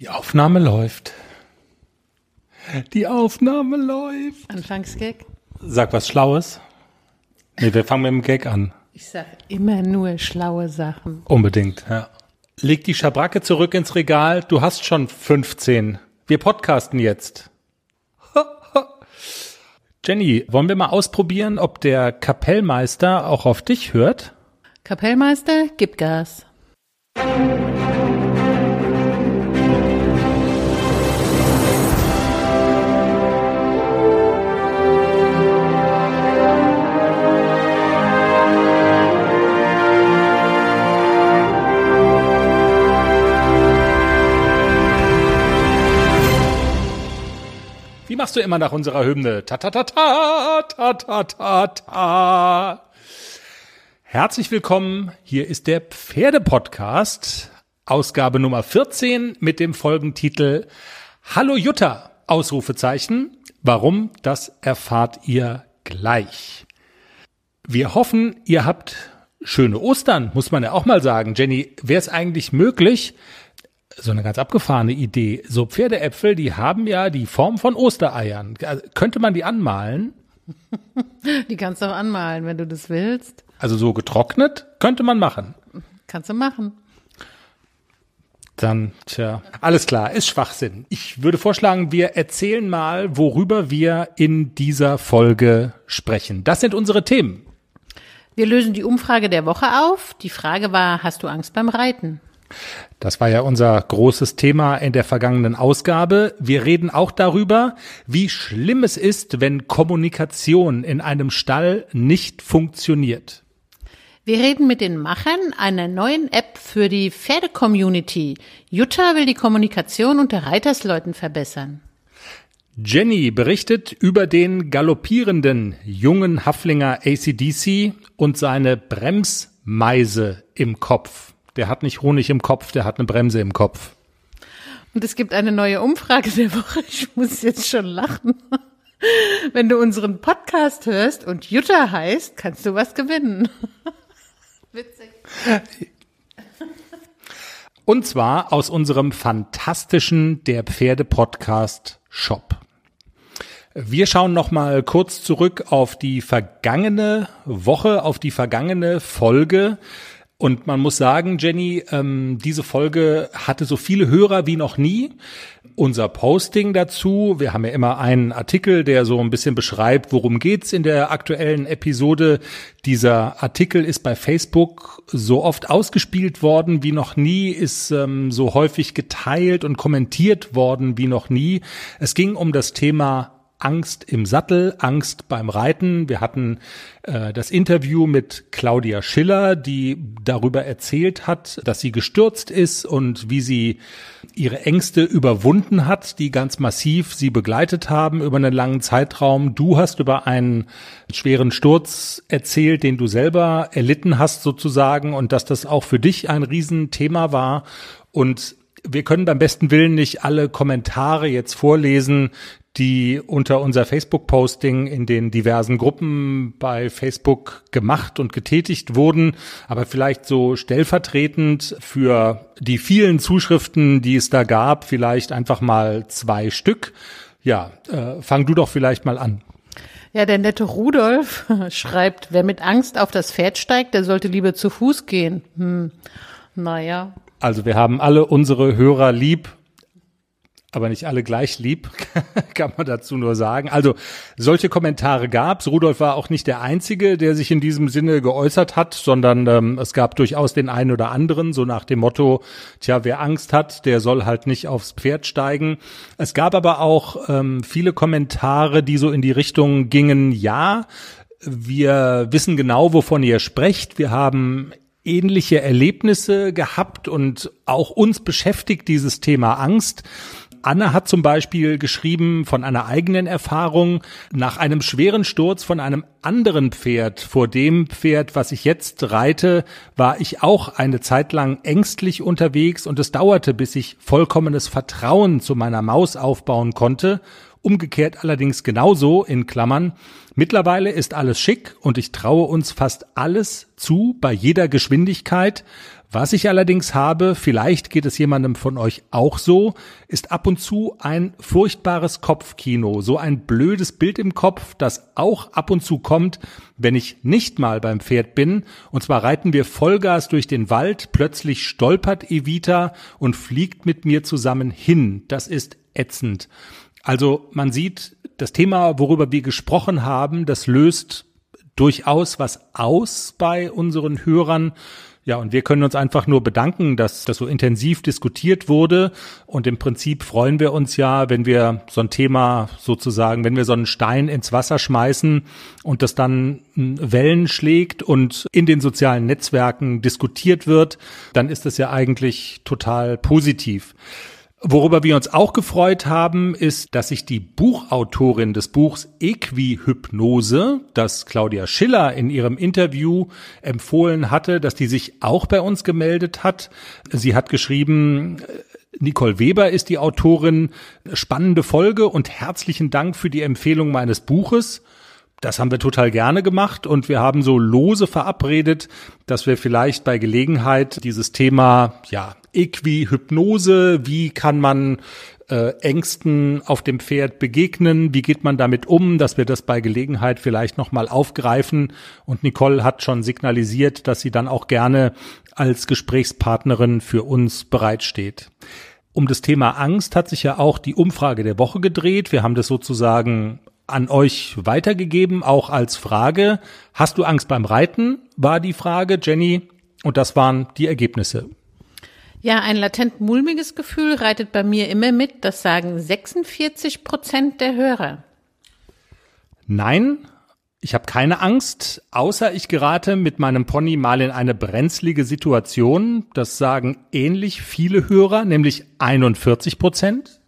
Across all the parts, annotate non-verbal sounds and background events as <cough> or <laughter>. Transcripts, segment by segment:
Die Aufnahme läuft. Die Aufnahme läuft. Anfangsgag? Sag was Schlaues. Nee, wir fangen mit dem Gag an. Ich sag immer nur schlaue Sachen. Unbedingt, ja. Leg die Schabracke zurück ins Regal. Du hast schon 15. Wir podcasten jetzt. <laughs> Jenny, wollen wir mal ausprobieren, ob der Kapellmeister auch auf dich hört? Kapellmeister, gib Gas. Wie machst du immer nach unserer Hymne? Ta ta ta ta ta ta ta ta. Herzlich willkommen. Hier ist der Pferdepodcast, Ausgabe Nummer 14 mit dem Folgentitel Hallo Jutta, Ausrufezeichen. Warum, das erfahrt ihr gleich. Wir hoffen, ihr habt schöne Ostern, muss man ja auch mal sagen. Jenny, wäre es eigentlich möglich, so eine ganz abgefahrene Idee. So Pferdeäpfel, die haben ja die Form von Ostereiern. Also, könnte man die anmalen? Die kannst du auch anmalen, wenn du das willst. Also so getrocknet könnte man machen. Kannst du machen. Dann, tja, alles klar, ist Schwachsinn. Ich würde vorschlagen, wir erzählen mal, worüber wir in dieser Folge sprechen. Das sind unsere Themen. Wir lösen die Umfrage der Woche auf. Die Frage war, hast du Angst beim Reiten? Das war ja unser großes Thema in der vergangenen Ausgabe. Wir reden auch darüber, wie schlimm es ist, wenn Kommunikation in einem Stall nicht funktioniert. Wir reden mit den Machern einer neuen App für die Pferde-Community. Jutta will die Kommunikation unter Reitersleuten verbessern. Jenny berichtet über den galoppierenden jungen Haflinger ACDC und seine Bremsmeise im Kopf. Der hat nicht Honig im Kopf, der hat eine Bremse im Kopf. Und es gibt eine neue Umfrage der Woche. Ich muss jetzt schon lachen. Wenn du unseren Podcast hörst und Jutta heißt, kannst du was gewinnen. Witzig. Und zwar aus unserem fantastischen Der Pferde Podcast Shop. Wir schauen noch mal kurz zurück auf die vergangene Woche, auf die vergangene Folge. Und man muss sagen, Jenny, ähm, diese Folge hatte so viele Hörer wie noch nie. Unser Posting dazu, wir haben ja immer einen Artikel, der so ein bisschen beschreibt, worum geht's in der aktuellen Episode. Dieser Artikel ist bei Facebook so oft ausgespielt worden wie noch nie, ist ähm, so häufig geteilt und kommentiert worden wie noch nie. Es ging um das Thema Angst im Sattel, Angst beim Reiten. Wir hatten äh, das Interview mit Claudia Schiller, die darüber erzählt hat, dass sie gestürzt ist und wie sie ihre Ängste überwunden hat, die ganz massiv sie begleitet haben über einen langen Zeitraum. Du hast über einen schweren Sturz erzählt, den du selber erlitten hast sozusagen und dass das auch für dich ein Riesenthema war. Und wir können beim besten Willen nicht alle Kommentare jetzt vorlesen, die unter unser Facebook-Posting in den diversen Gruppen bei Facebook gemacht und getätigt wurden, aber vielleicht so stellvertretend für die vielen Zuschriften, die es da gab, vielleicht einfach mal zwei Stück. Ja, äh, fang du doch vielleicht mal an. Ja, der nette Rudolf <laughs> schreibt, wer mit Angst auf das Pferd steigt, der sollte lieber zu Fuß gehen. Hm. Naja. Also wir haben alle unsere Hörer lieb aber nicht alle gleich lieb, <laughs> kann man dazu nur sagen. Also solche Kommentare gab's. Rudolf war auch nicht der Einzige, der sich in diesem Sinne geäußert hat, sondern ähm, es gab durchaus den einen oder anderen, so nach dem Motto, tja, wer Angst hat, der soll halt nicht aufs Pferd steigen. Es gab aber auch ähm, viele Kommentare, die so in die Richtung gingen, ja, wir wissen genau, wovon ihr sprecht. Wir haben ähnliche Erlebnisse gehabt und auch uns beschäftigt dieses Thema Angst. Anne hat zum Beispiel geschrieben von einer eigenen Erfahrung nach einem schweren Sturz von einem anderen Pferd. Vor dem Pferd, was ich jetzt reite, war ich auch eine Zeit lang ängstlich unterwegs und es dauerte, bis ich vollkommenes Vertrauen zu meiner Maus aufbauen konnte Umgekehrt allerdings genauso in Klammern. Mittlerweile ist alles schick und ich traue uns fast alles zu bei jeder Geschwindigkeit. Was ich allerdings habe, vielleicht geht es jemandem von euch auch so, ist ab und zu ein furchtbares Kopfkino, so ein blödes Bild im Kopf, das auch ab und zu kommt, wenn ich nicht mal beim Pferd bin. Und zwar reiten wir Vollgas durch den Wald, plötzlich stolpert Evita und fliegt mit mir zusammen hin. Das ist ätzend. Also man sieht, das Thema, worüber wir gesprochen haben, das löst durchaus was aus bei unseren Hörern. Ja, und wir können uns einfach nur bedanken, dass das so intensiv diskutiert wurde. Und im Prinzip freuen wir uns ja, wenn wir so ein Thema sozusagen, wenn wir so einen Stein ins Wasser schmeißen und das dann Wellen schlägt und in den sozialen Netzwerken diskutiert wird, dann ist das ja eigentlich total positiv. Worüber wir uns auch gefreut haben, ist, dass sich die Buchautorin des Buchs Equihypnose, das Claudia Schiller in ihrem Interview empfohlen hatte, dass die sich auch bei uns gemeldet hat. Sie hat geschrieben, Nicole Weber ist die Autorin. Spannende Folge und herzlichen Dank für die Empfehlung meines Buches. Das haben wir total gerne gemacht und wir haben so lose verabredet, dass wir vielleicht bei Gelegenheit dieses Thema, ja, Equihypnose, wie kann man äh, Ängsten auf dem Pferd begegnen, wie geht man damit um, dass wir das bei Gelegenheit vielleicht nochmal aufgreifen. Und Nicole hat schon signalisiert, dass sie dann auch gerne als Gesprächspartnerin für uns bereitsteht. Um das Thema Angst hat sich ja auch die Umfrage der Woche gedreht. Wir haben das sozusagen an euch weitergegeben, auch als Frage. Hast du Angst beim Reiten? War die Frage, Jenny. Und das waren die Ergebnisse. Ja, ein latent mulmiges Gefühl reitet bei mir immer mit. Das sagen 46 Prozent der Hörer. Nein, ich habe keine Angst, außer ich gerate mit meinem Pony mal in eine brenzlige Situation. Das sagen ähnlich viele Hörer, nämlich 41 Prozent.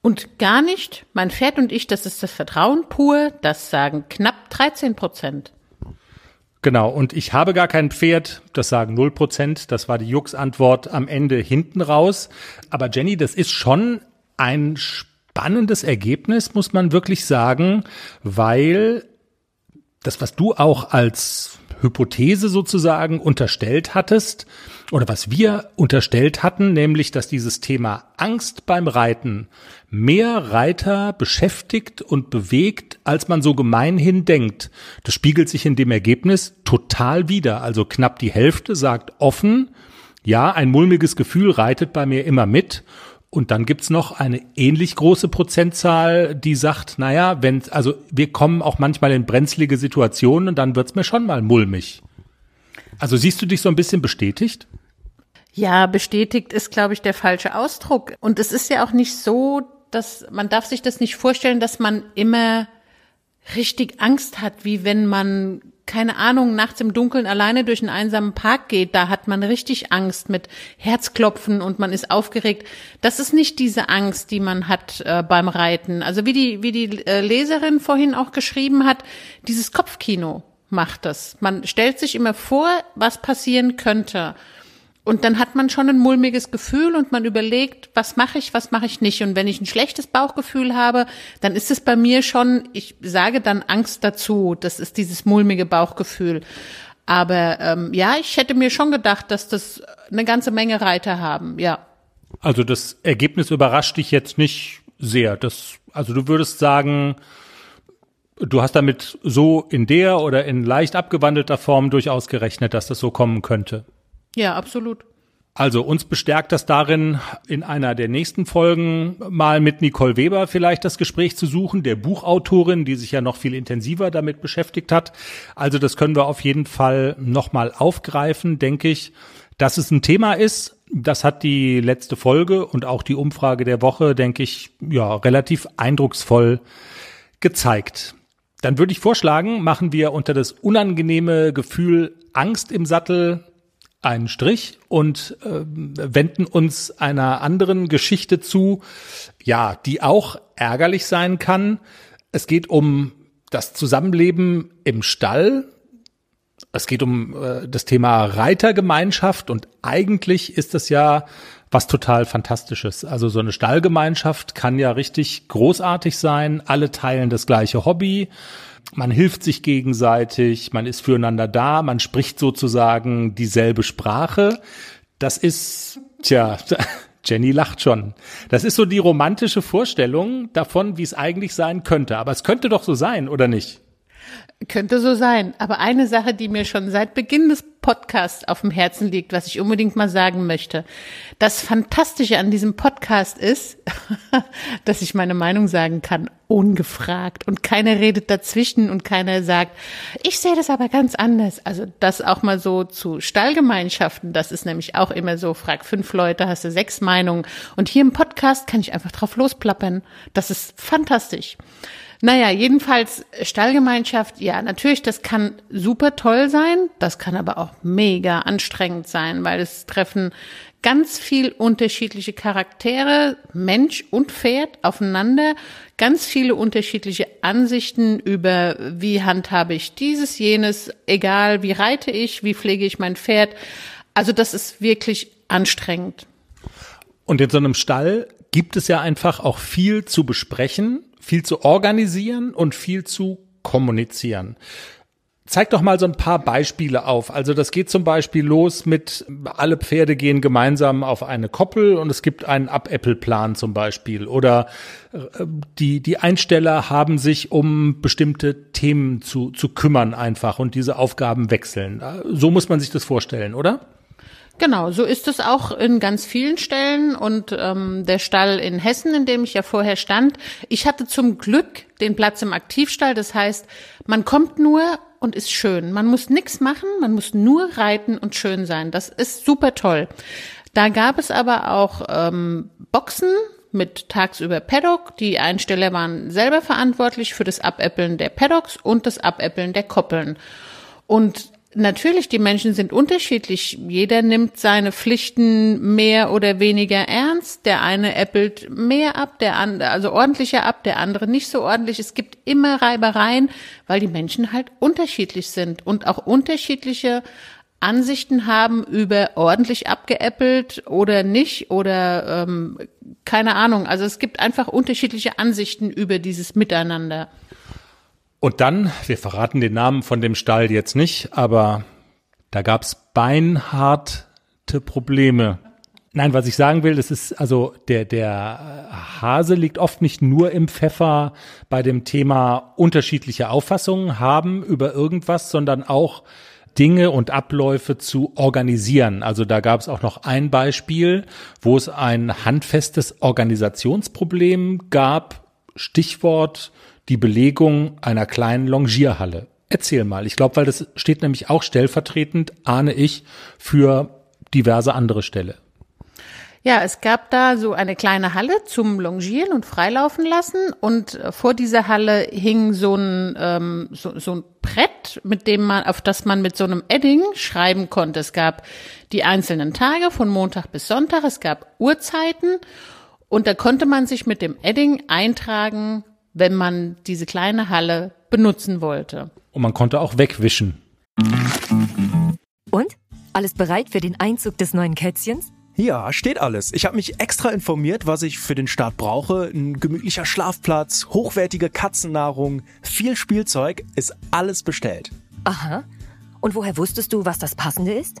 Und gar nicht, mein Pferd und ich, das ist das Vertrauen pur, das sagen knapp 13 Prozent. Genau, und ich habe gar kein Pferd, das sagen 0 Prozent, das war die Jux-Antwort am Ende hinten raus. Aber Jenny, das ist schon ein spannendes Ergebnis, muss man wirklich sagen, weil das, was du auch als Hypothese sozusagen unterstellt hattest oder was wir unterstellt hatten, nämlich dass dieses Thema Angst beim Reiten mehr Reiter beschäftigt und bewegt, als man so gemeinhin denkt. Das spiegelt sich in dem Ergebnis total wider. Also knapp die Hälfte sagt offen, ja, ein mulmiges Gefühl reitet bei mir immer mit. Und dann gibt's noch eine ähnlich große Prozentzahl, die sagt, naja, wenn, also wir kommen auch manchmal in brenzlige Situationen und dann wird's mir schon mal mulmig. Also siehst du dich so ein bisschen bestätigt? Ja, bestätigt ist, glaube ich, der falsche Ausdruck. Und es ist ja auch nicht so, dass man darf sich das nicht vorstellen, dass man immer richtig Angst hat, wie wenn man keine Ahnung, nachts im Dunkeln alleine durch einen einsamen Park geht, da hat man richtig Angst mit Herzklopfen und man ist aufgeregt. Das ist nicht diese Angst, die man hat äh, beim Reiten. Also wie die, wie die äh, Leserin vorhin auch geschrieben hat, dieses Kopfkino macht das. Man stellt sich immer vor, was passieren könnte. Und dann hat man schon ein mulmiges Gefühl und man überlegt, was mache ich, was mache ich nicht. Und wenn ich ein schlechtes Bauchgefühl habe, dann ist es bei mir schon, ich sage dann Angst dazu. Das ist dieses mulmige Bauchgefühl. Aber ähm, ja, ich hätte mir schon gedacht, dass das eine ganze Menge Reiter haben, ja. Also das Ergebnis überrascht dich jetzt nicht sehr. Das, also du würdest sagen, du hast damit so in der oder in leicht abgewandelter Form durchaus gerechnet, dass das so kommen könnte. Ja, absolut. Also uns bestärkt das darin, in einer der nächsten Folgen mal mit Nicole Weber vielleicht das Gespräch zu suchen, der Buchautorin, die sich ja noch viel intensiver damit beschäftigt hat. Also das können wir auf jeden Fall nochmal aufgreifen, denke ich. Dass es ein Thema ist, das hat die letzte Folge und auch die Umfrage der Woche, denke ich, ja, relativ eindrucksvoll gezeigt. Dann würde ich vorschlagen, machen wir unter das unangenehme Gefühl Angst im Sattel einen Strich und äh, wenden uns einer anderen Geschichte zu, ja, die auch ärgerlich sein kann. Es geht um das Zusammenleben im Stall. Es geht um äh, das Thema Reitergemeinschaft und eigentlich ist das ja was total fantastisches. Also so eine Stallgemeinschaft kann ja richtig großartig sein. Alle teilen das gleiche Hobby. Man hilft sich gegenseitig, man ist füreinander da, man spricht sozusagen dieselbe Sprache. Das ist, tja, <laughs> Jenny lacht schon. Das ist so die romantische Vorstellung davon, wie es eigentlich sein könnte. Aber es könnte doch so sein, oder nicht? Könnte so sein. Aber eine Sache, die mir schon seit Beginn des Podcasts auf dem Herzen liegt, was ich unbedingt mal sagen möchte. Das Fantastische an diesem Podcast ist, <laughs> dass ich meine Meinung sagen kann, ungefragt. Und keiner redet dazwischen und keiner sagt, ich sehe das aber ganz anders. Also das auch mal so zu Stallgemeinschaften, das ist nämlich auch immer so, frag fünf Leute, hast du sechs Meinungen. Und hier im Podcast kann ich einfach drauf losplappern. Das ist fantastisch. Naja, jedenfalls Stallgemeinschaft, ja, natürlich, das kann super toll sein, das kann aber auch mega anstrengend sein, weil es treffen ganz viel unterschiedliche Charaktere, Mensch und Pferd aufeinander, ganz viele unterschiedliche Ansichten über, wie handhabe ich dieses, jenes, egal, wie reite ich, wie pflege ich mein Pferd. Also das ist wirklich anstrengend. Und in so einem Stall gibt es ja einfach auch viel zu besprechen viel zu organisieren und viel zu kommunizieren. Zeig doch mal so ein paar Beispiele auf. Also das geht zum Beispiel los mit, alle Pferde gehen gemeinsam auf eine Koppel und es gibt einen Up-Apple-Plan zum Beispiel. Oder äh, die, die Einsteller haben sich um bestimmte Themen zu, zu kümmern einfach und diese Aufgaben wechseln. So muss man sich das vorstellen, oder? Genau, so ist es auch in ganz vielen Stellen und ähm, der Stall in Hessen, in dem ich ja vorher stand. Ich hatte zum Glück den Platz im Aktivstall, das heißt, man kommt nur und ist schön. Man muss nichts machen, man muss nur reiten und schön sein. Das ist super toll. Da gab es aber auch ähm, Boxen mit tagsüber Paddock. Die Einsteller waren selber verantwortlich für das Abäppeln der Paddocks und das Abäppeln der Koppeln. Und Natürlich, die Menschen sind unterschiedlich. Jeder nimmt seine Pflichten mehr oder weniger ernst. Der eine äppelt mehr ab, der andere, also ordentlicher ab, der andere nicht so ordentlich. Es gibt immer Reibereien, weil die Menschen halt unterschiedlich sind und auch unterschiedliche Ansichten haben über ordentlich abgeäppelt oder nicht oder ähm, keine Ahnung. Also es gibt einfach unterschiedliche Ansichten über dieses Miteinander. Und dann, wir verraten den Namen von dem Stall jetzt nicht, aber da gab's beinharte Probleme. Nein, was ich sagen will, das ist also der der Hase liegt oft nicht nur im Pfeffer bei dem Thema unterschiedliche Auffassungen haben über irgendwas, sondern auch Dinge und Abläufe zu organisieren. Also da gab es auch noch ein Beispiel, wo es ein handfestes Organisationsproblem gab. Stichwort die Belegung einer kleinen Longierhalle. Erzähl mal. Ich glaube, weil das steht nämlich auch stellvertretend, ahne ich, für diverse andere Ställe. Ja, es gab da so eine kleine Halle zum Longieren und Freilaufen lassen und äh, vor dieser Halle hing so ein, ähm, so, so ein Brett, mit dem man, auf das man mit so einem Edding schreiben konnte. Es gab die einzelnen Tage von Montag bis Sonntag, es gab Uhrzeiten und da konnte man sich mit dem Edding eintragen, wenn man diese kleine Halle benutzen wollte. Und man konnte auch wegwischen. Und? Alles bereit für den Einzug des neuen Kätzchens? Ja, steht alles. Ich habe mich extra informiert, was ich für den Start brauche. Ein gemütlicher Schlafplatz, hochwertige Katzennahrung, viel Spielzeug, ist alles bestellt. Aha. Und woher wusstest du, was das Passende ist?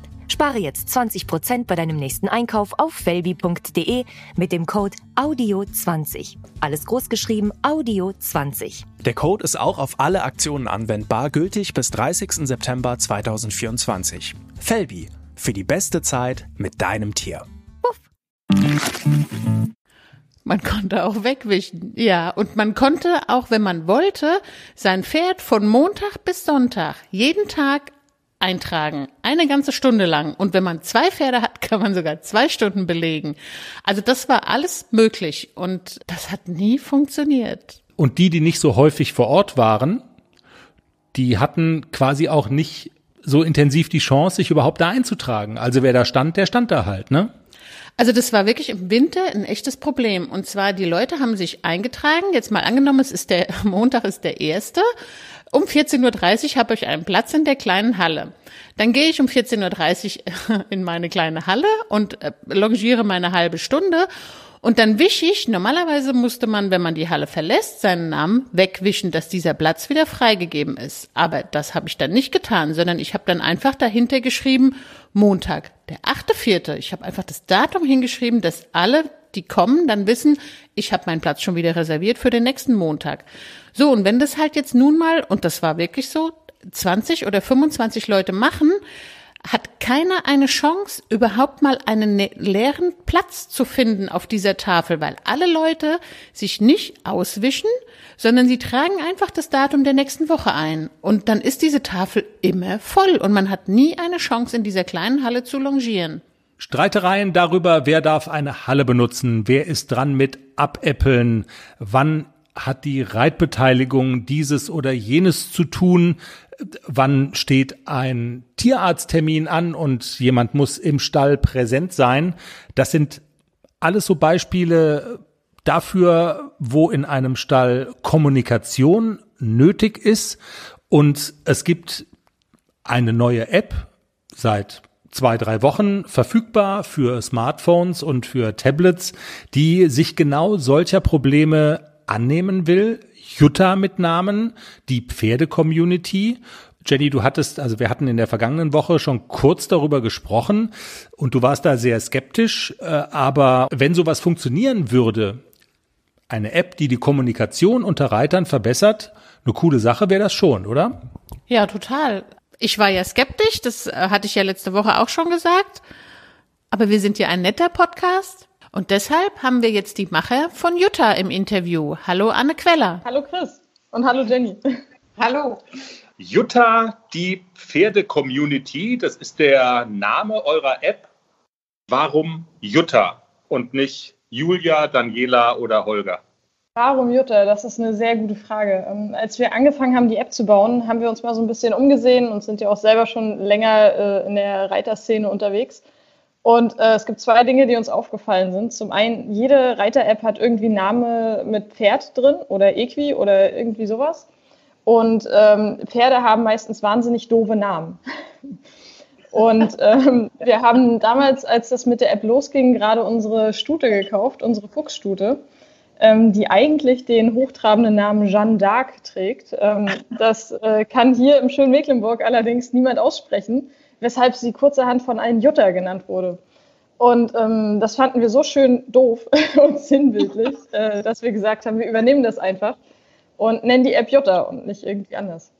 Spare jetzt 20% bei deinem nächsten Einkauf auf felbi.de mit dem Code AUDIO20. Alles großgeschrieben AUDIO20. Der Code ist auch auf alle Aktionen anwendbar, gültig bis 30. September 2024. Felbi, für die beste Zeit mit deinem Tier. Puff. Man konnte auch wegwischen, ja. Und man konnte auch, wenn man wollte, sein Pferd von Montag bis Sonntag jeden Tag eintragen. Eine ganze Stunde lang. Und wenn man zwei Pferde hat, <laughs> kann man sogar zwei Stunden belegen. Also das war alles möglich. Und das hat nie funktioniert. Und die, die nicht so häufig vor Ort waren, die hatten quasi auch nicht so intensiv die Chance, sich überhaupt da einzutragen. Also wer da stand, der stand da halt, ne? Also das war wirklich im Winter ein echtes Problem. Und zwar die Leute haben sich eingetragen. Jetzt mal angenommen, es ist der <laughs> Montag ist der erste. Um 14.30 Uhr habe ich einen Platz in der kleinen Halle. Dann gehe ich um 14.30 Uhr in meine kleine Halle und äh, longiere meine halbe Stunde und dann wische ich, normalerweise musste man, wenn man die Halle verlässt, seinen Namen wegwischen, dass dieser Platz wieder freigegeben ist. Aber das habe ich dann nicht getan, sondern ich habe dann einfach dahinter geschrieben, Montag, der achte Vierte. Ich habe einfach das Datum hingeschrieben, dass alle, die kommen, dann wissen, ich habe meinen Platz schon wieder reserviert für den nächsten Montag. So, und wenn das halt jetzt nun mal, und das war wirklich so, 20 oder 25 Leute machen, hat keiner eine Chance, überhaupt mal einen ne-, leeren Platz zu finden auf dieser Tafel, weil alle Leute sich nicht auswischen, sondern sie tragen einfach das Datum der nächsten Woche ein. Und dann ist diese Tafel immer voll und man hat nie eine Chance, in dieser kleinen Halle zu longieren. Streitereien darüber, wer darf eine Halle benutzen, wer ist dran mit Abäppeln, wann hat die Reitbeteiligung dieses oder jenes zu tun, wann steht ein Tierarzttermin an und jemand muss im Stall präsent sein. Das sind alles so Beispiele dafür, wo in einem Stall Kommunikation nötig ist. Und es gibt eine neue App seit zwei, drei Wochen verfügbar für Smartphones und für Tablets, die sich genau solcher Probleme annehmen will. Jutta mit Namen, die Pferde-Community. Jenny, du hattest, also wir hatten in der vergangenen Woche schon kurz darüber gesprochen und du warst da sehr skeptisch, äh, aber wenn sowas funktionieren würde, eine App, die die Kommunikation unter Reitern verbessert, eine coole Sache wäre das schon, oder? Ja, total. Ich war ja skeptisch, das äh, hatte ich ja letzte Woche auch schon gesagt. Aber wir sind ja ein netter Podcast. Und deshalb haben wir jetzt die Macher von Jutta im Interview. Hallo Anne Queller. Hallo Chris und hallo Jenny. <laughs> hallo. Jutta, die Pferde-Community, das ist der Name eurer App. Warum Jutta und nicht Julia, Daniela oder Holger? Warum Jutta? Das ist eine sehr gute Frage. Ähm, als wir angefangen haben, die App zu bauen, haben wir uns mal so ein bisschen umgesehen und sind ja auch selber schon länger äh, in der Reiterszene unterwegs. Und äh, es gibt zwei Dinge, die uns aufgefallen sind. Zum einen, jede Reiter-App hat irgendwie Namen mit Pferd drin oder Equi oder irgendwie sowas. Und ähm, Pferde haben meistens wahnsinnig doofe Namen. <laughs> Und ähm, wir haben damals, als das mit der App losging, gerade unsere Stute gekauft, unsere Fuchsstute, ähm, die eigentlich den hochtrabenden Namen Jeanne d'Arc trägt. Ähm, <laughs> das äh, kann hier im schönen Mecklenburg allerdings niemand aussprechen weshalb sie kurzerhand von einem Jutta genannt wurde. Und ähm, das fanden wir so schön doof <laughs> und sinnbildlich, <laughs> äh, dass wir gesagt haben, wir übernehmen das einfach und nennen die App Jutta und nicht irgendwie anders.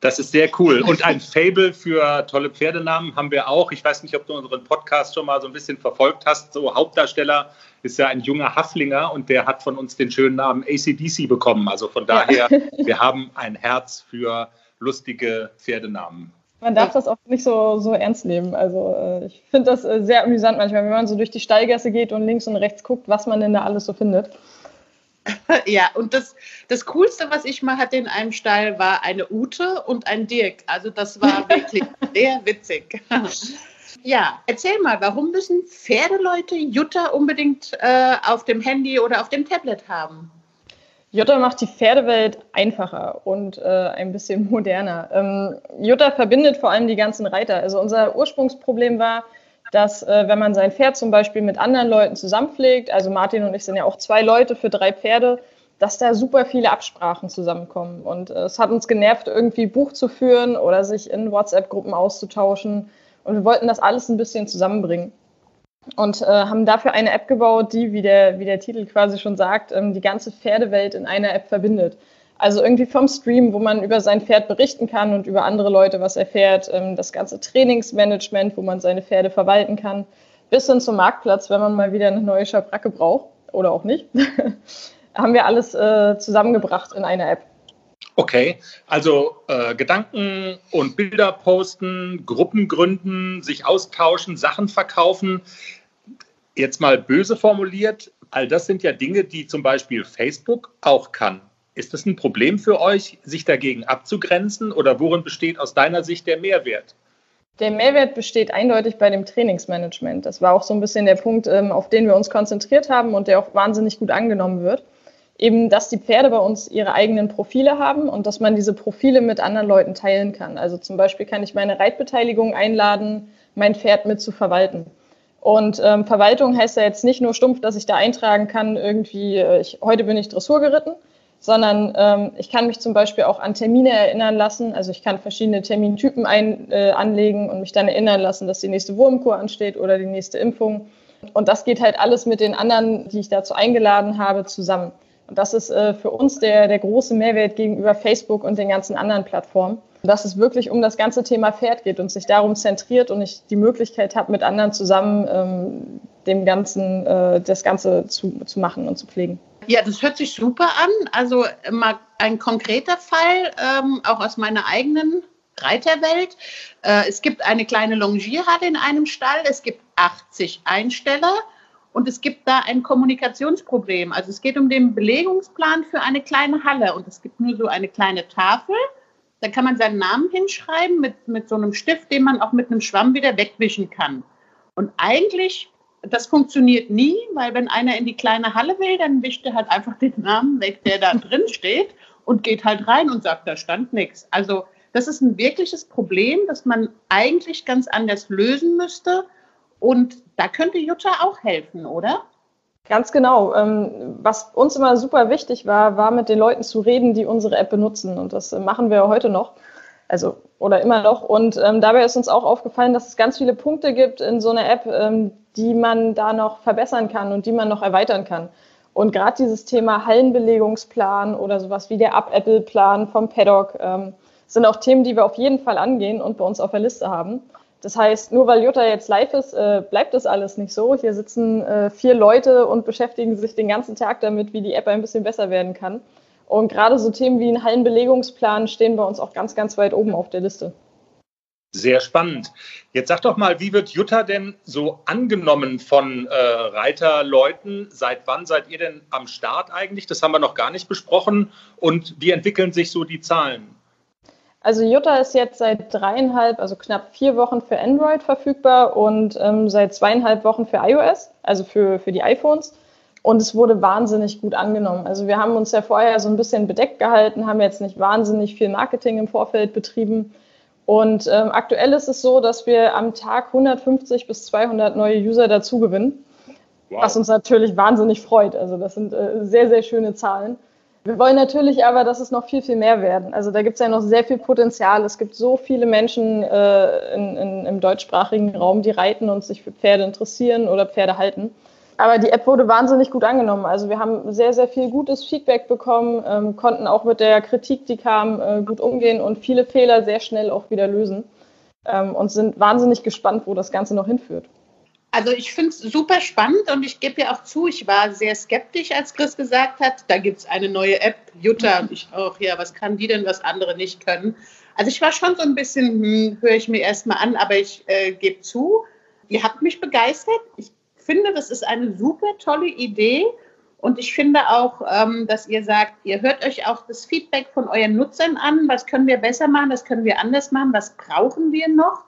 Das ist sehr cool. Und ein Fable für tolle Pferdenamen haben wir auch. Ich weiß nicht, ob du unseren Podcast schon mal so ein bisschen verfolgt hast. So Hauptdarsteller ist ja ein junger Haflinger und der hat von uns den schönen Namen ACDC bekommen. Also von daher, ja. <laughs> wir haben ein Herz für lustige Pferdenamen. Man darf das auch nicht so, so ernst nehmen. Also äh, ich finde das äh, sehr amüsant manchmal, wenn man so durch die Stallgasse geht und links und rechts guckt, was man denn da alles so findet. <laughs> Ja, und das, das Coolste, was ich mal hatte in einem Stall, war eine Ute und ein Dirk. Also das war <laughs> wirklich sehr witzig. <laughs> Ja, erzähl mal, warum müssen Pferdeleute Jutta unbedingt äh, auf dem Handy oder auf dem Tablet haben? Jutta macht die Pferdewelt einfacher und äh, ein bisschen moderner. Ähm, Jutta verbindet vor allem die ganzen Reiter. Also unser Ursprungsproblem war, dass äh, wenn man sein Pferd zum Beispiel mit anderen Leuten zusammenpflegt, also Martin und ich sind ja auch zwei Leute für drei Pferde, dass da super viele Absprachen zusammenkommen. Und äh, es hat uns genervt, irgendwie Buch zu führen oder sich in WhatsApp-Gruppen auszutauschen. Und wir wollten das alles ein bisschen zusammenbringen und äh, haben dafür eine App gebaut, die, wie der, wie der Titel quasi schon sagt, ähm, die ganze Pferdewelt in einer App verbindet. Also irgendwie vom Stream, wo man über sein Pferd berichten kann und über andere Leute was erfährt, ähm, das ganze Trainingsmanagement, wo man seine Pferde verwalten kann, bis hin zum Marktplatz, wenn man mal wieder eine neue Schabracke braucht. oder auch nicht, <laughs> haben wir alles äh, zusammengebracht in einer App. Okay, also äh, Gedanken und Bilder posten, Gruppen gründen, sich austauschen, Sachen verkaufen. Jetzt mal böse formuliert, all das sind ja Dinge, die zum Beispiel Facebook auch kann. Ist das ein Problem für euch, sich dagegen abzugrenzen oder worin besteht aus deiner Sicht der Mehrwert? Der Mehrwert besteht eindeutig bei dem Trainingsmanagement. Das war auch so ein bisschen der Punkt, ähm, auf den wir uns konzentriert haben und der auch wahnsinnig gut angenommen wird. Eben, dass die Pferde bei uns ihre eigenen Profile haben und dass man diese Profile mit anderen Leuten teilen kann. Also zum Beispiel kann ich meine Reitbeteiligung einladen, mein Pferd mit zu verwalten. Und ähm, Verwaltung heißt ja jetzt nicht nur stumpf, dass ich da eintragen kann, irgendwie, äh, ich, heute bin ich Dressur geritten, sondern ähm, ich kann mich zum Beispiel auch an Termine erinnern lassen. Also ich kann verschiedene Termintypen ein, äh, anlegen und mich dann erinnern lassen, dass die nächste Wurmkur ansteht oder die nächste Impfung. Und das geht halt alles mit den anderen, die ich dazu eingeladen habe, zusammen. Und das ist äh, für uns der, der große Mehrwert gegenüber Facebook und den ganzen anderen Plattformen, dass es wirklich um das ganze Thema Pferd geht und sich darum zentriert und ich die Möglichkeit habe, mit anderen zusammen ähm, dem Ganzen, äh, das Ganze zu, zu machen und zu pflegen. Ja, das hört sich super an. Also mal ein konkreter Fall, ähm, auch aus meiner eigenen Reiterwelt. Äh, es gibt eine kleine Longierhalle in einem Stall, es gibt 80 Einsteller und es gibt da ein Kommunikationsproblem. Also es geht um den Belegungsplan für eine kleine Halle und es gibt nur so eine kleine Tafel. Da kann man seinen Namen hinschreiben mit, mit so einem Stift, den man auch mit einem Schwamm wieder wegwischen kann. Und eigentlich das funktioniert nie, weil wenn einer in die kleine Halle will, dann wischt er halt einfach den Namen weg, der da <laughs> drin steht und geht halt rein und sagt, da stand nichts. Also das ist ein wirkliches Problem, das man eigentlich ganz anders lösen müsste. Und da könnte Jutta auch helfen, oder? Ganz genau. Ähm, was uns immer super wichtig war, war mit den Leuten zu reden, die unsere App benutzen. Und das machen wir heute noch. Also, oder immer noch. Und ähm, dabei ist uns auch aufgefallen, dass es ganz viele Punkte gibt in so einer App, ähm, die man da noch verbessern kann und die man noch erweitern kann. Und gerade dieses Thema Hallenbelegungsplan oder sowas wie der Up-Apple-Plan vom Paddock ähm, sind auch Themen, die wir auf jeden Fall angehen und bei uns auf der Liste haben. Das heißt, nur weil Jutta jetzt live ist, äh, bleibt das alles nicht so. Hier sitzen äh, vier Leute und beschäftigen sich den ganzen Tag damit, wie die App ein bisschen besser werden kann. Und gerade so Themen wie ein Hallenbelegungsplan stehen bei uns auch ganz, ganz weit oben auf der Liste. Sehr spannend. Jetzt sag doch mal, wie wird Jutta denn so angenommen von äh, Reiterleuten? Seit wann seid ihr denn am Start eigentlich? Das haben wir noch gar nicht besprochen. Und wie entwickeln sich so die Zahlen? Also Jutta ist jetzt seit dreieinhalb, also knapp vier Wochen für Android verfügbar und ähm, seit zweieinhalb Wochen für iOS, also für, für die iPhones. Und es wurde wahnsinnig gut angenommen. Also wir haben uns ja vorher so ein bisschen bedeckt gehalten, haben jetzt nicht wahnsinnig viel Marketing im Vorfeld betrieben und ähm, aktuell ist es so, dass wir am Tag 150 bis 200 neue User dazu gewinnen, wow. was uns natürlich wahnsinnig freut. Also das sind äh, sehr, sehr schöne Zahlen. Wir wollen natürlich aber, dass es noch viel, viel mehr werden. Also da gibt es ja noch sehr viel Potenzial. Es gibt so viele Menschen äh, in, in, im deutschsprachigen Raum, die reiten und sich für Pferde interessieren oder Pferde halten. Aber die App wurde wahnsinnig gut angenommen. Also wir haben sehr, sehr viel gutes Feedback bekommen, ähm, konnten auch mit der Kritik, die kam, äh, gut umgehen und viele Fehler sehr schnell auch wieder lösen ähm, und sind wahnsinnig gespannt, wo das Ganze noch hinführt. Also ich finde es super spannend und ich gebe ja auch zu, ich war sehr skeptisch, als Chris gesagt hat, da gibt es eine neue App, Jutta, und ich auch, ja, was kann die denn, was andere nicht können? Also ich war schon so ein bisschen, hm, höre ich mir erstmal an, aber ich äh, gebe zu, ihr habt mich begeistert. Ich finde, das ist eine super tolle Idee. Und ich finde auch, ähm, dass ihr sagt, ihr hört euch auch das Feedback von euren Nutzern an. Was können wir besser machen? Was können wir anders machen? Was brauchen wir noch?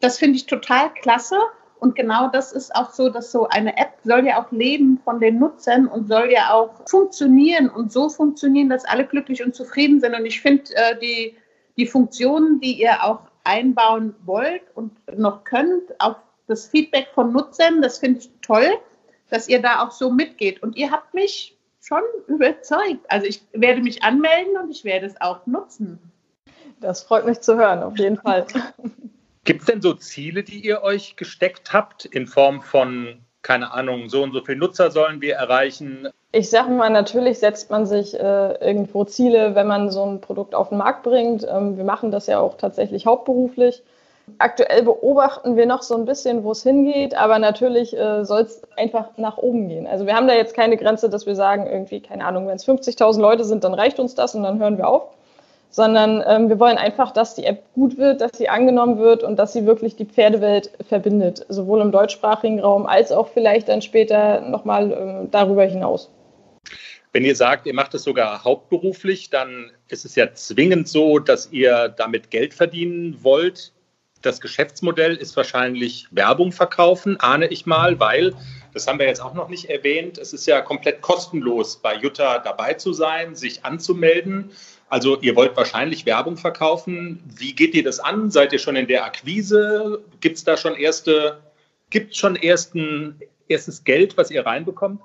Das finde ich total klasse. Und genau das ist auch so, dass so eine App soll ja auch leben von den Nutzern und soll ja auch funktionieren und so funktionieren, dass alle glücklich und zufrieden sind. Und ich finde äh, die, die Funktionen, die ihr auch einbauen wollt und noch könnt, auch das Feedback von Nutzern, das finde ich toll, dass ihr da auch so mitgeht. Und ihr habt mich schon überzeugt. Also ich werde mich anmelden und ich werde es auch nutzen. Das freut mich zu hören, auf jeden Fall. Gibt es denn so Ziele, die ihr euch gesteckt habt in Form von, keine Ahnung, so und so viele Nutzer sollen wir erreichen? Ich sage mal, natürlich setzt man sich äh, irgendwo Ziele, wenn man so ein Produkt auf den Markt bringt. Ähm, wir machen das ja auch tatsächlich hauptberuflich. Aktuell beobachten wir noch so ein bisschen, wo es hingeht, aber natürlich äh, soll es einfach nach oben gehen. Also wir haben da jetzt keine Grenze, dass wir sagen, irgendwie, keine Ahnung, wenn es 50.000 Leute sind, dann reicht uns das und dann hören wir auf. Sondern ähm, wir wollen einfach, dass die App gut wird, dass sie angenommen wird und dass sie wirklich die Pferdewelt verbindet, sowohl im deutschsprachigen Raum als auch vielleicht dann später nochmal ähm, darüber hinaus. Wenn ihr sagt, ihr macht es sogar hauptberuflich, dann ist es ja zwingend so, dass ihr damit Geld verdienen wollt das Geschäftsmodell ist wahrscheinlich Werbung verkaufen, ahne ich mal, weil, das haben wir jetzt auch noch nicht erwähnt, es ist ja komplett kostenlos, bei Jutta dabei zu sein, sich anzumelden. Also ihr wollt wahrscheinlich Werbung verkaufen. Wie geht ihr das an? Seid ihr schon in der Akquise? Gibt es da schon erste, gibt schon ersten, erstes Geld, was ihr reinbekommt?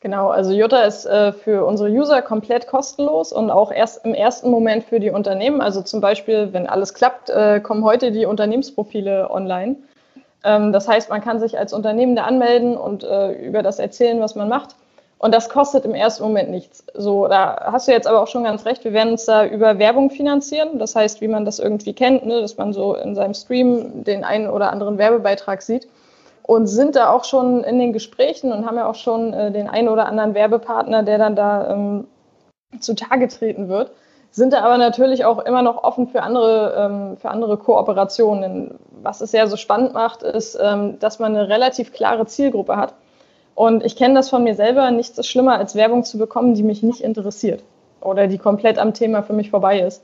Genau, also Jutta ist äh, für unsere User komplett kostenlos und auch erst im ersten Moment für die Unternehmen. Also zum Beispiel, wenn alles klappt, äh, kommen heute die Unternehmensprofile online. Ähm, das heißt, man kann sich als Unternehmen da anmelden und äh, über das erzählen, was man macht. Und das kostet im ersten Moment nichts. So, da hast du jetzt aber auch schon ganz recht. Wir werden uns da über Werbung finanzieren. Das heißt, wie man das irgendwie kennt, ne, dass man so in seinem Stream den einen oder anderen Werbebeitrag sieht und sind da auch schon in den Gesprächen und haben ja auch schon äh, den einen oder anderen Werbepartner, der dann da ähm, zutage treten wird, sind da aber natürlich auch immer noch offen für andere, ähm, für andere Kooperationen. Was es ja so spannend macht, ist, ähm, dass man eine relativ klare Zielgruppe hat. Und ich kenne das von mir selber, nichts ist schlimmer, als Werbung zu bekommen, die mich nicht interessiert oder die komplett am Thema für mich vorbei ist.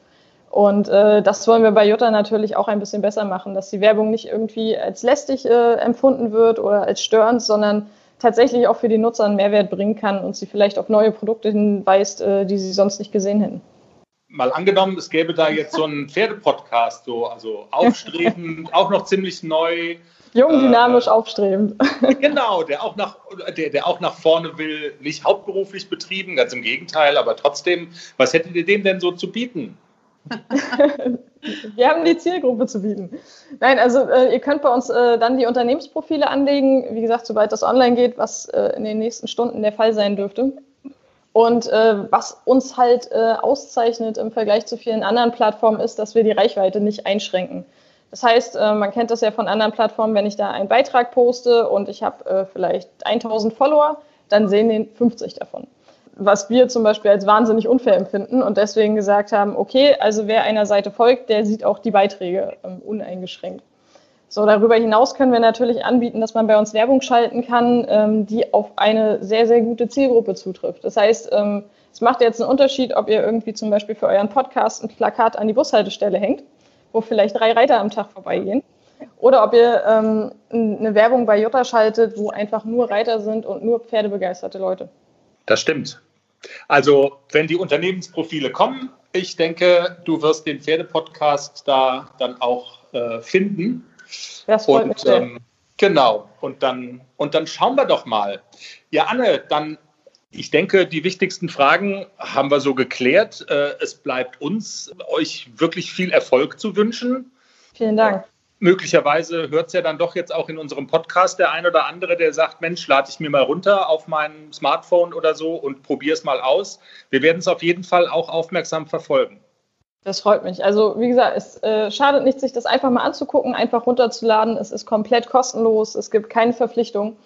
Und äh, das wollen wir bei Jutta natürlich auch ein bisschen besser machen, dass die Werbung nicht irgendwie als lästig äh, empfunden wird oder als störend, sondern tatsächlich auch für die Nutzer einen Mehrwert bringen kann und sie vielleicht auf neue Produkte hinweist, äh, die sie sonst nicht gesehen hätten. Mal angenommen, es gäbe da jetzt so einen Pferdepodcast, so, also aufstrebend, <laughs> auch noch ziemlich neu. Jung, dynamisch, äh, aufstrebend. <laughs> Genau, der auch, nach, der, der auch nach vorne will, nicht hauptberuflich betrieben, ganz im Gegenteil, aber trotzdem, was hättet ihr dem denn so zu bieten? <laughs> Wir haben die Zielgruppe zu bieten. Nein, also äh, ihr könnt bei uns äh, dann die Unternehmensprofile anlegen, wie gesagt, sobald das online geht, was äh, in den nächsten Stunden der Fall sein dürfte. Und äh, was uns halt äh, auszeichnet im Vergleich zu vielen anderen Plattformen ist, dass wir die Reichweite nicht einschränken. Das heißt, äh, man kennt das ja von anderen Plattformen, wenn ich da einen Beitrag poste und ich habe vielleicht 1000 Follower, dann sehen den 50 davon was wir zum Beispiel als wahnsinnig unfair empfinden und deswegen gesagt haben, okay, also wer einer Seite folgt, der sieht auch die Beiträge ähm, uneingeschränkt. So, darüber hinaus können wir natürlich anbieten, dass man bei uns Werbung schalten kann, ähm, die auf eine sehr, sehr gute Zielgruppe zutrifft. Das heißt, ähm, es macht jetzt einen Unterschied, ob ihr irgendwie zum Beispiel für euren Podcast ein Plakat an die Bushaltestelle hängt, wo vielleicht drei Reiter am Tag vorbeigehen. Oder ob ihr ähm, eine Werbung bei Jutta schaltet, wo einfach nur Reiter sind und nur pferdebegeisterte Leute. Das stimmt. Also, wenn die Unternehmensprofile kommen, ich denke, du wirst den Pferdepodcast da dann auch äh, finden. Das und. Ähm, genau. Und dann, und dann schauen wir doch mal. Ja, Anne, dann, ich denke, die wichtigsten Fragen haben wir so geklärt. Äh, es bleibt uns, euch wirklich viel Erfolg zu wünschen. Vielen Dank möglicherweise hört es ja dann doch jetzt auch in unserem Podcast der ein oder andere, der sagt, Mensch, lade ich mir mal runter auf meinem Smartphone oder so und probiere es mal aus. Wir werden es auf jeden Fall auch aufmerksam verfolgen. Das freut mich. Also wie gesagt, es äh, schadet nicht, sich das einfach mal anzugucken, einfach runterzuladen. Es ist komplett kostenlos, es gibt keine Verpflichtung.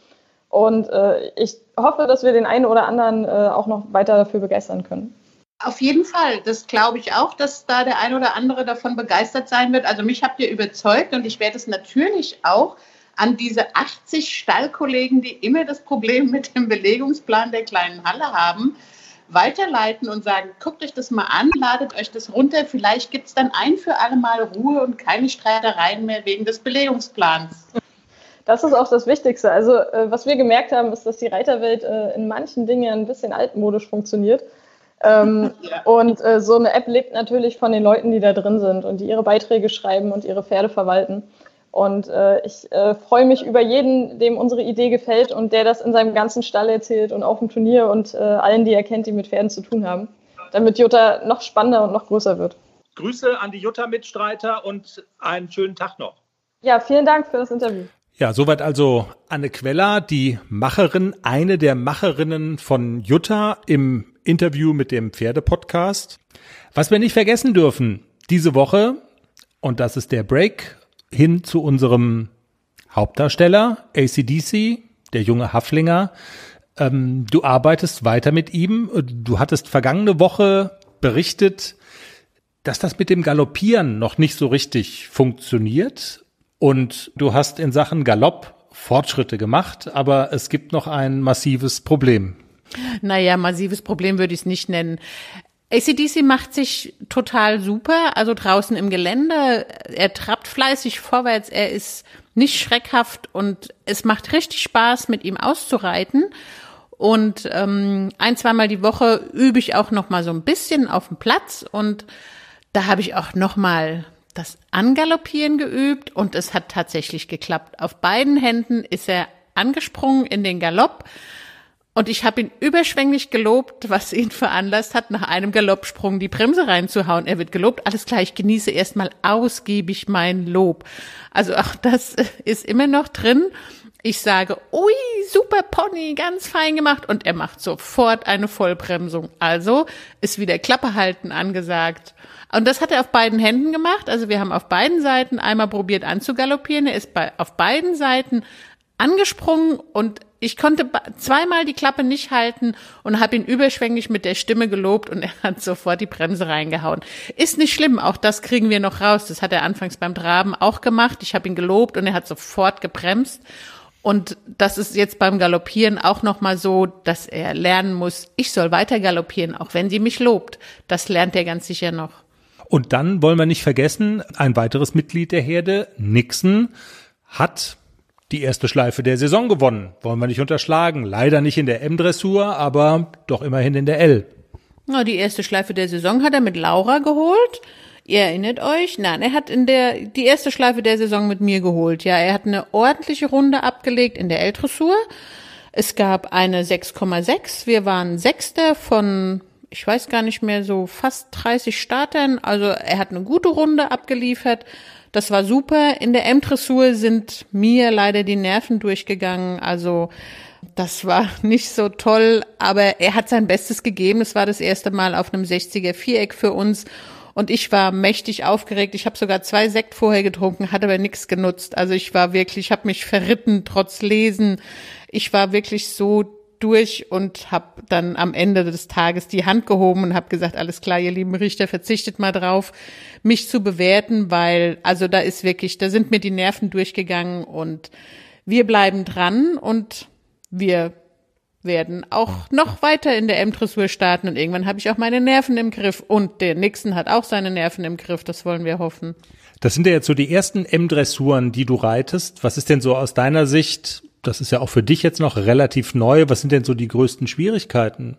Und äh, ich hoffe, dass wir den einen oder anderen äh, auch noch weiter dafür begeistern können. Auf jeden Fall, das glaube ich auch, dass da der ein oder andere davon begeistert sein wird. Also mich habt ihr überzeugt und ich werde es natürlich auch an diese 80 Stallkollegen, die immer das Problem mit dem Belegungsplan der kleinen Halle haben, weiterleiten und sagen, guckt euch das mal an, ladet euch das runter, vielleicht gibt es dann ein für alle Mal Ruhe und keine Streitereien mehr wegen des Belegungsplans. Das ist auch das Wichtigste. Also äh, was wir gemerkt haben, ist, dass die Reiterwelt äh, in manchen Dingen ein bisschen altmodisch funktioniert. Ähm, <laughs> ja. Und äh, so eine App lebt natürlich von den Leuten, die da drin sind und die ihre Beiträge schreiben und ihre Pferde verwalten. Und äh, ich äh, freue mich über jeden, dem unsere Idee gefällt und der das in seinem ganzen Stall erzählt und auf dem Turnier und äh, allen, die er kennt, die mit Pferden zu tun haben, damit Jutta noch spannender und noch größer wird. Grüße an die Jutta-Mitstreiter und einen schönen Tag noch. Ja, vielen Dank für das Interview. Ja, soweit also Anne Queller, die Macherin, eine der Macherinnen von Jutta im Interview mit dem Pferdepodcast. Was wir nicht vergessen dürfen, diese Woche, und das ist der Break, hin zu unserem Hauptdarsteller, ACDC, der junge Haflinger. Ähm, du arbeitest weiter mit ihm. Du hattest vergangene Woche berichtet, dass das mit dem Galoppieren noch nicht so richtig funktioniert. Und du hast in Sachen Galopp Fortschritte gemacht, aber es gibt noch ein massives Problem. Naja, massives Problem würde ich es nicht nennen. ACDC macht sich total super, also draußen im Gelände. Er trappt fleißig vorwärts, er ist nicht schreckhaft und es macht richtig Spaß, mit ihm auszureiten. Und ähm, ein, zweimal die Woche übe ich auch noch mal so ein bisschen auf dem Platz und da habe ich auch noch mal das Angaloppieren geübt und es hat tatsächlich geklappt. Auf beiden Händen ist er angesprungen in den Galopp und ich habe ihn überschwänglich gelobt, was ihn veranlasst hat, nach einem Galoppsprung die Bremse reinzuhauen. Er wird gelobt, alles klar, ich genieße erstmal ausgiebig mein Lob. Also auch das ist immer noch drin. Ich sage, ui, super Pony, ganz fein gemacht. Und er macht sofort eine Vollbremsung. Also ist wieder Klappe halten angesagt. Und das hat er auf beiden Händen gemacht. Also wir haben auf beiden Seiten einmal probiert anzugaloppieren. Er ist bei, auf beiden Seiten angesprungen und ich konnte zweimal die Klappe nicht halten und habe ihn überschwänglich mit der Stimme gelobt und er hat sofort die Bremse reingehauen. Ist nicht schlimm, auch das kriegen wir noch raus. Das hat er anfangs beim Traben auch gemacht. Ich habe ihn gelobt und er hat sofort gebremst. Und das ist jetzt beim Galoppieren auch nochmal so, dass er lernen muss, ich soll weiter galoppieren, auch wenn sie mich lobt. Das lernt er ganz sicher noch. Und dann wollen wir nicht vergessen, ein weiteres Mitglied der Herde, Nixon, hat die erste Schleife der Saison gewonnen. Wollen wir nicht unterschlagen. Leider nicht in der M-Dressur, aber doch immerhin in der L. Na, die erste Schleife der Saison hat er mit Laura geholt. Ihr erinnert euch? Nein, er hat in der, die erste Schleife der Saison mit mir geholt. Ja, er hat eine ordentliche Runde abgelegt in der L-Dressur. Es gab eine 6,6. Wir waren Sechster von, ich weiß gar nicht mehr, so fast 30 Startern. Also er hat eine gute Runde abgeliefert. Das war super. In der M-Dressur sind mir leider die Nerven durchgegangen. Also das war <laughs> nicht so toll, aber er hat sein Bestes gegeben. Es war das erste Mal auf einem 60er Viereck für uns. Und ich war mächtig aufgeregt. Ich habe sogar zwei Sekt vorher getrunken, hat aber nichts genutzt. Also ich war wirklich, ich habe mich verritten trotz Lesen. Ich war wirklich so durch und habe dann am Ende des Tages die Hand gehoben und habe gesagt, alles klar, ihr lieben Richter, verzichtet mal drauf, mich zu bewerten, weil also da ist wirklich, da sind mir die Nerven durchgegangen und wir bleiben dran und wir werden auch noch weiter in der M-Dressur starten und irgendwann habe ich auch meine Nerven im Griff und der Nixon hat auch seine Nerven im Griff, das wollen wir hoffen. Das sind ja jetzt so die ersten M-Dressuren, die du reitest. Was ist denn so aus deiner Sicht das ist ja auch für dich jetzt noch relativ neu. Was sind denn so die größten Schwierigkeiten?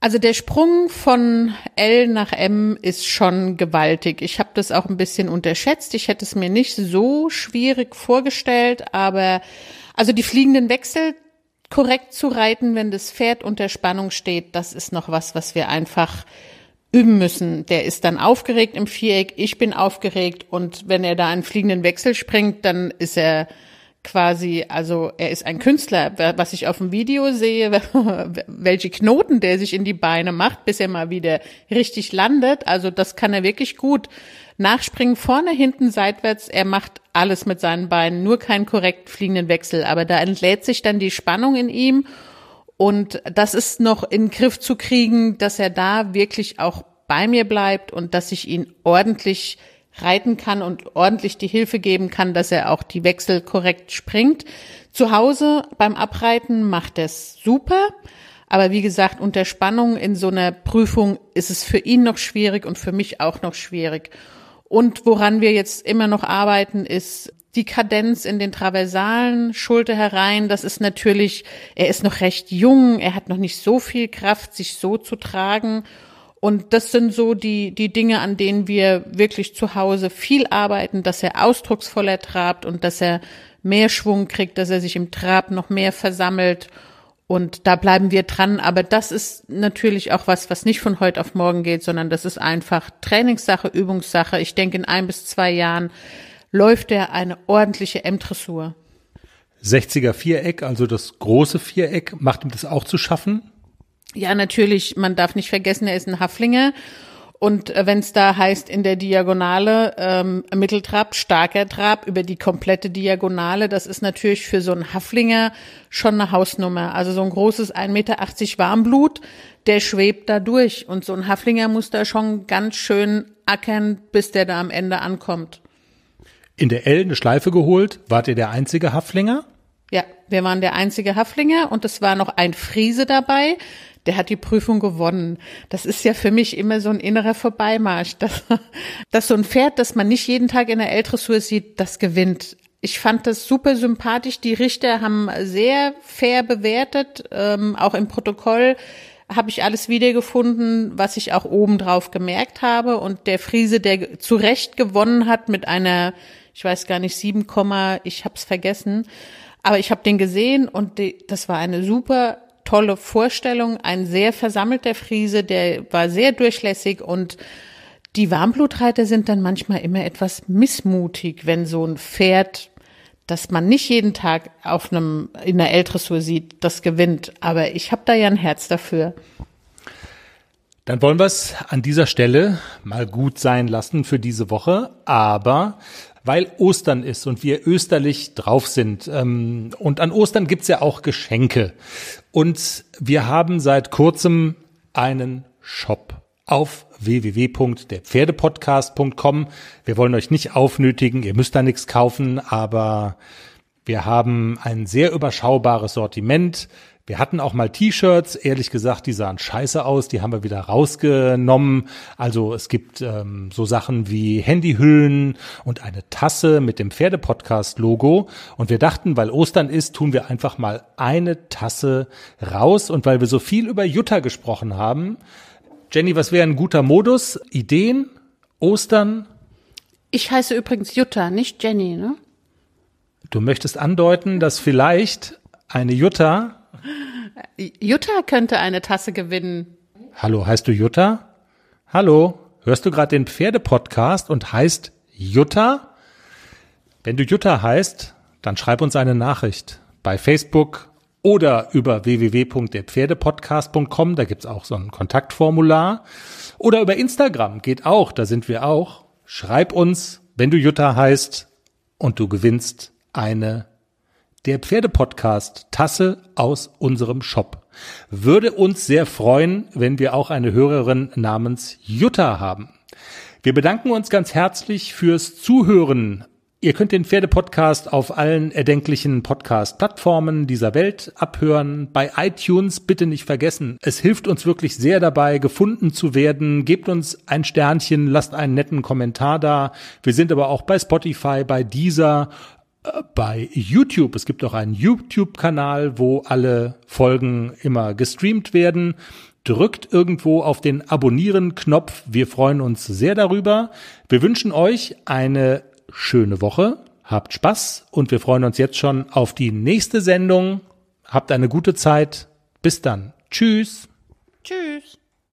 Also der Sprung von L nach M ist schon gewaltig. Ich habe das auch ein bisschen unterschätzt. Ich hätte es mir nicht so schwierig vorgestellt, aber also die fliegenden Wechsel korrekt zu reiten, wenn das Pferd unter Spannung steht, das ist noch was, was wir einfach üben müssen. Der ist dann aufgeregt im Viereck, ich bin aufgeregt und wenn er da einen fliegenden Wechsel springt, dann ist er quasi, also er ist ein Künstler, was ich auf dem Video sehe, <laughs> welche Knoten der sich in die Beine macht, bis er mal wieder richtig landet. Also das kann er wirklich gut. Nachspringen vorne, hinten, seitwärts. Er macht alles mit seinen Beinen, nur keinen korrekt fliegenden Wechsel. Aber da entlädt sich dann die Spannung in ihm. Und das ist noch in den Griff zu kriegen, dass er da wirklich auch bei mir bleibt und dass ich ihn ordentlich reiten kann und ordentlich die Hilfe geben kann, dass er auch die Wechsel korrekt springt. Zu Hause beim Abreiten macht er es super. Aber wie gesagt, unter Spannung in so einer Prüfung ist es für ihn noch schwierig und für mich auch noch schwierig. Und woran wir jetzt immer noch arbeiten, ist die Kadenz in den Traversalen, Schulter herein. Das ist natürlich, er ist noch recht jung, er hat noch nicht so viel Kraft, sich so zu tragen. Und das sind so die, die Dinge, an denen wir wirklich zu Hause viel arbeiten, dass er ausdrucksvoller trabt und dass er mehr Schwung kriegt, dass er sich im Trab noch mehr versammelt. Und da bleiben wir dran. Aber das ist natürlich auch was, was nicht von heute auf morgen geht, sondern das ist einfach Trainingssache, Übungssache. Ich denke, in ein bis zwei Jahren läuft er eine ordentliche M-Dressur. 60er Viereck, also das große Viereck, macht ihm das auch zu schaffen? Ja, natürlich, man darf nicht vergessen, er ist ein Haflinger. Und äh, wenn es da heißt in der Diagonale ähm, Mitteltrab, starker Trab über die komplette Diagonale, das ist natürlich für so einen Haflinger schon eine Hausnummer. Also so ein großes 1,80 Meter Warmblut, der schwebt da durch. Und so ein Haflinger muss da schon ganz schön ackern, bis der da am Ende ankommt. In der L eine Schleife geholt. Wart ihr der einzige Haflinger? Ja, wir waren der einzige Haflinger und es war noch ein Friese dabei, der hat die Prüfung gewonnen. Das ist ja für mich immer so ein innerer Vorbeimarsch, dass, dass so ein Pferd, das man nicht jeden Tag in der L-Dressur sieht, das gewinnt. Ich fand das super sympathisch. Die Richter haben sehr fair bewertet, ähm, auch im Protokoll habe ich alles wiedergefunden, was ich auch oben drauf gemerkt habe. Und der Friese, der zu Recht gewonnen hat mit einer, ich weiß gar nicht, 7, ich habe es vergessen, aber ich habe den gesehen und die, das war eine super tolle Vorstellung. Ein sehr versammelter Friese, der war sehr durchlässig und die Warmblutreiter sind dann manchmal immer etwas missmutig, wenn so ein Pferd, das man nicht jeden Tag auf einem in der L-Dressur sieht, das gewinnt. Aber ich habe da ja ein Herz dafür. Dann wollen wir es an dieser Stelle mal gut sein lassen für diese Woche. Aber weil Ostern ist und wir österlich drauf sind. Ähm, und an Ostern gibt's ja auch Geschenke. Und wir haben seit kurzem einen Shop auf www.derpferdepodcast.com. Wir wollen euch nicht aufnötigen, ihr müsst da nichts kaufen, aber wir haben ein sehr überschaubares Sortiment. Wir hatten auch mal T-Shirts, ehrlich gesagt, die sahen scheiße aus, die haben wir wieder rausgenommen. Also es gibt ähm, so Sachen wie Handyhüllen und eine Tasse mit dem Pferdepodcast-Logo. Und wir dachten, weil Ostern ist, tun wir einfach mal eine Tasse raus. Und weil wir so viel über Jutta gesprochen haben, Jenny, was wäre ein guter Modus? Ideen? Ostern? Ich heiße übrigens Jutta, nicht Jenny, ne? Du möchtest andeuten, dass vielleicht eine Jutta Jutta könnte eine Tasse gewinnen. Hallo, heißt du Jutta? Hallo, hörst du gerade den Pferdepodcast und heißt Jutta? Wenn du Jutta heißt, dann schreib uns eine Nachricht bei Facebook oder über www.derpferdepodcast.com, da gibt's auch so ein Kontaktformular. Oder über Instagram, geht auch, da sind wir auch. Schreib uns, wenn du Jutta heißt und du gewinnst eine der Pferdepodcast Tasse aus unserem Shop. Würde uns sehr freuen, wenn wir auch eine Hörerin namens Jutta haben. Wir bedanken uns ganz herzlich fürs Zuhören. Ihr könnt den Pferdepodcast auf allen erdenklichen Podcast-Plattformen dieser Welt abhören. Bei iTunes bitte nicht vergessen. Es hilft uns wirklich sehr dabei, gefunden zu werden. Gebt uns ein Sternchen, lasst einen netten Kommentar da. Wir sind aber auch bei Spotify, bei Deezer bei YouTube. Es gibt auch einen YouTube-Kanal, wo alle Folgen immer gestreamt werden. Drückt irgendwo auf den Abonnieren-Knopf. Wir freuen uns sehr darüber. Wir wünschen euch eine schöne Woche. Habt Spaß und wir freuen uns jetzt schon auf die nächste Sendung. Habt eine gute Zeit. Bis dann. Tschüss. Tschüss.